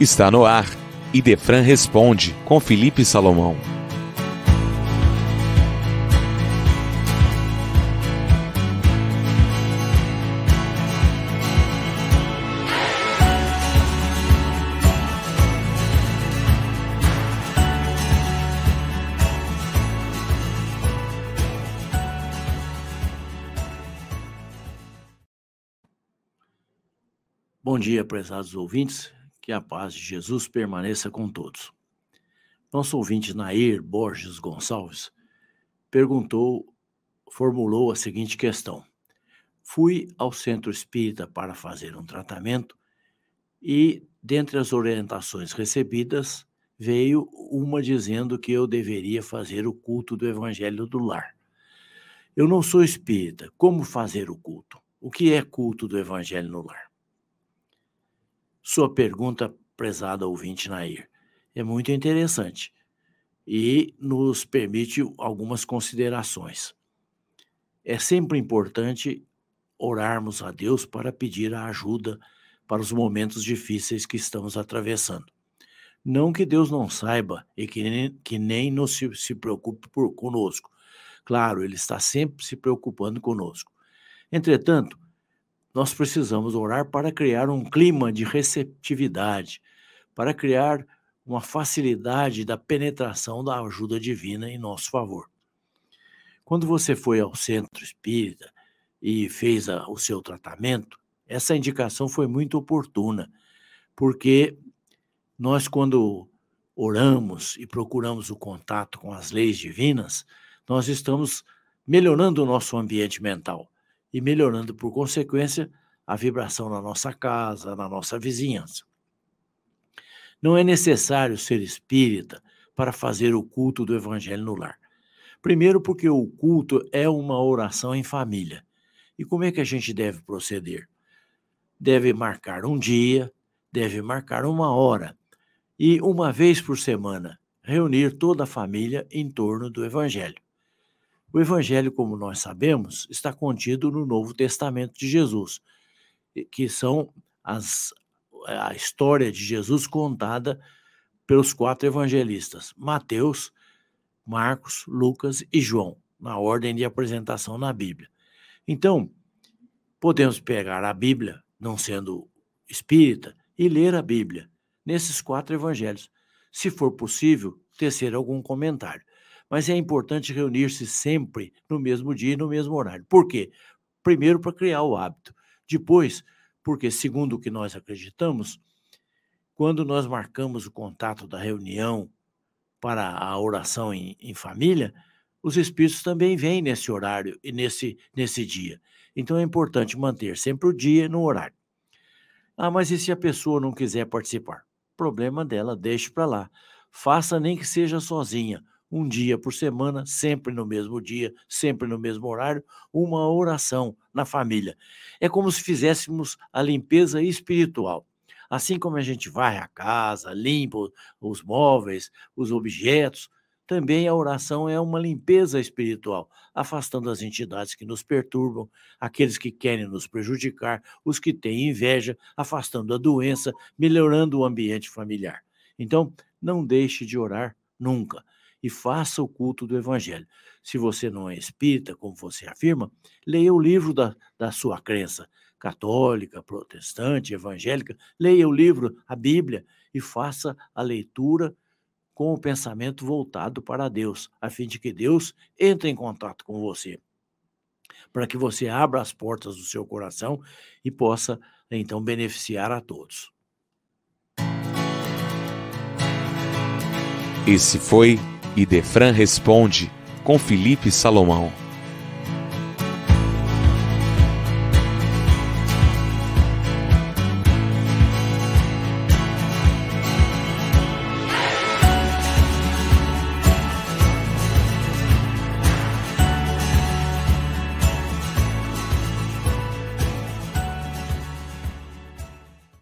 Está no ar. Idefran responde com Felipe Salomão. Bom dia, prezados ouvintes. Que a paz de Jesus permaneça com todos. Nosso ouvinte Nair Borges Gonçalves perguntou, formulou a seguinte questão: Fui ao centro espírita para fazer um tratamento e, dentre as orientações recebidas, veio uma dizendo que eu deveria fazer o culto do Evangelho do Lar. Eu não sou espírita. Como fazer o culto? O que é culto do Evangelho no Lar? Sua pergunta, prezada ouvinte Nair, é muito interessante e nos permite algumas considerações. É sempre importante orarmos a Deus para pedir a ajuda para os momentos difíceis que estamos atravessando. Não que Deus não saiba e que nem, que nem nos se, se preocupe por, conosco. Claro, Ele está sempre se preocupando conosco. Entretanto, nós precisamos orar para criar um clima de receptividade, para criar uma facilidade da penetração da ajuda divina em nosso favor. Quando você foi ao centro espírita e fez a, o seu tratamento, essa indicação foi muito oportuna, porque nós, quando oramos e procuramos o contato com as leis divinas, nós estamos melhorando o nosso ambiente mental e melhorando, por consequência, a vibração na nossa casa, na nossa vizinhança. Não é necessário ser espírita para fazer o culto do Evangelho no lar. Primeiro, porque o culto é uma oração em família. E como é que a gente deve proceder? Deve marcar um dia, deve marcar uma hora e, uma vez por semana, reunir toda a família em torno do Evangelho. O Evangelho, como nós sabemos, está contido no Novo Testamento de Jesus, que são as, a história de Jesus contada pelos quatro evangelistas: Mateus, Marcos, Lucas e João, na ordem de apresentação na Bíblia. Então, podemos pegar a Bíblia, não sendo espírita, e ler a Bíblia nesses quatro evangelhos. Se for possível, tecer algum comentário mas é importante reunir-se sempre no mesmo dia e no mesmo horário. Por quê? Primeiro, para criar o hábito. Depois, porque, segundo o que nós acreditamos, quando nós marcamos o contato da reunião para a oração em, em família, os espíritos também vêm nesse horário e nesse, nesse dia. Então é importante manter sempre o dia no horário. Ah, mas e se a pessoa não quiser participar? Problema dela, deixe para lá. Faça nem que seja sozinha um dia por semana, sempre no mesmo dia, sempre no mesmo horário, uma oração na família. É como se fizéssemos a limpeza espiritual. Assim como a gente vai à casa, limpa os móveis, os objetos, também a oração é uma limpeza espiritual, afastando as entidades que nos perturbam, aqueles que querem nos prejudicar, os que têm inveja, afastando a doença, melhorando o ambiente familiar. Então, não deixe de orar nunca e faça o culto do Evangelho. Se você não é espírita, como você afirma, leia o livro da, da sua crença católica, protestante, evangélica, leia o livro, a Bíblia, e faça a leitura com o pensamento voltado para Deus, a fim de que Deus entre em contato com você, para que você abra as portas do seu coração e possa, então, beneficiar a todos. Esse foi Idefran responde com Felipe Salomão.